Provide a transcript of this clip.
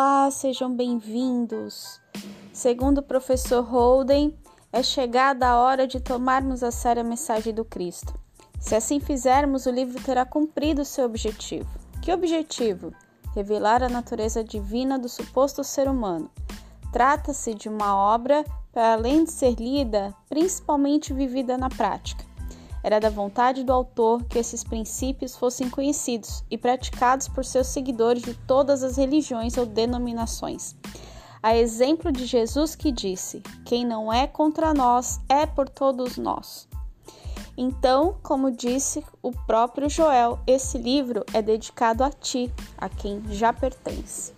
Olá, sejam bem-vindos. Segundo o professor Holden, é chegada a hora de tomarmos a sério a mensagem do Cristo. Se assim fizermos, o livro terá cumprido seu objetivo. Que objetivo? Revelar a natureza divina do suposto ser humano. Trata-se de uma obra para além de ser lida, principalmente vivida na prática. Era da vontade do autor que esses princípios fossem conhecidos e praticados por seus seguidores de todas as religiões ou denominações. A exemplo de Jesus que disse: Quem não é contra nós é por todos nós. Então, como disse o próprio Joel, esse livro é dedicado a ti, a quem já pertence.